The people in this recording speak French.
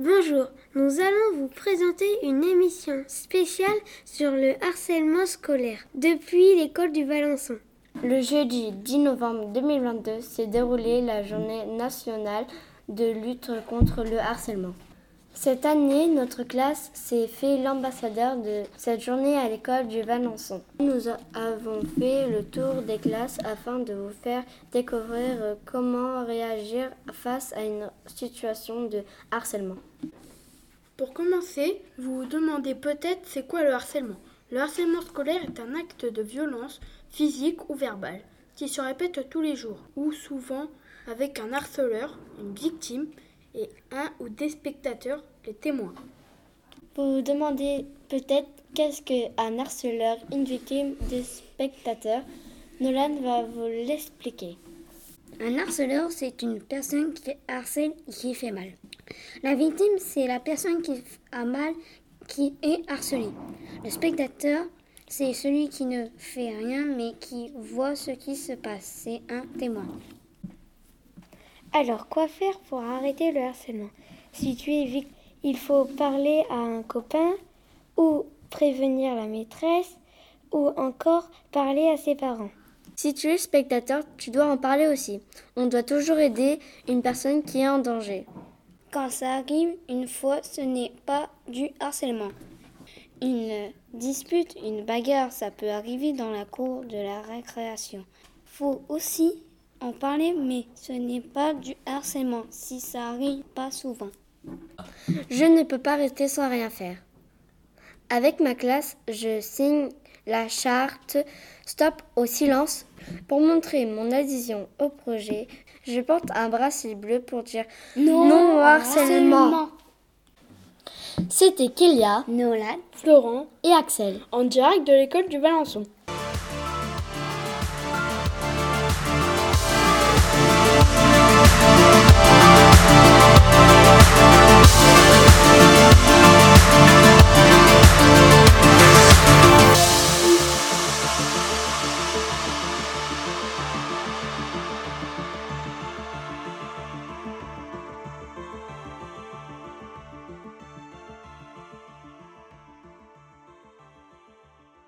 Bonjour, nous allons vous présenter une émission spéciale sur le harcèlement scolaire depuis l'école du Valençon. Le jeudi 10 novembre 2022 s'est déroulée la journée nationale de lutte contre le harcèlement. Cette année, notre classe s'est fait l'ambassadeur de cette journée à l'école du Valençon. Nous avons fait le tour des classes afin de vous faire découvrir comment réagir face à une situation de harcèlement. Pour commencer, vous vous demandez peut-être c'est quoi le harcèlement. Le harcèlement scolaire est un acte de violence physique ou verbale qui se répète tous les jours ou souvent avec un harceleur, une victime et un ou des spectateurs, les témoins. Vous vous demandez peut-être qu'est-ce qu'un harceleur, une victime, des spectateurs. Nolan va vous l'expliquer. Un harceleur, c'est une personne qui harcèle et qui fait mal. La victime, c'est la personne qui a mal, qui est harcelée. Le spectateur, c'est celui qui ne fait rien mais qui voit ce qui se passe. C'est un témoin. Alors, quoi faire pour arrêter le harcèlement? Si tu es victime, il faut parler à un copain ou prévenir la maîtresse ou encore parler à ses parents. Si tu es spectateur, tu dois en parler aussi. On doit toujours aider une personne qui est en danger. Quand ça arrive une fois, ce n'est pas du harcèlement. Une dispute, une bagarre, ça peut arriver dans la cour de la récréation. Faut aussi en parler, mais ce n'est pas du harcèlement si ça arrive pas souvent. Je ne peux pas rester sans rien faire. Avec ma classe, je signe la charte Stop au silence pour montrer mon adhésion au projet. Je porte un bracelet bleu pour dire non, au harcèlement. C'était Kélia, Nolan, Florent et Axel en direct de l'école du Valençon.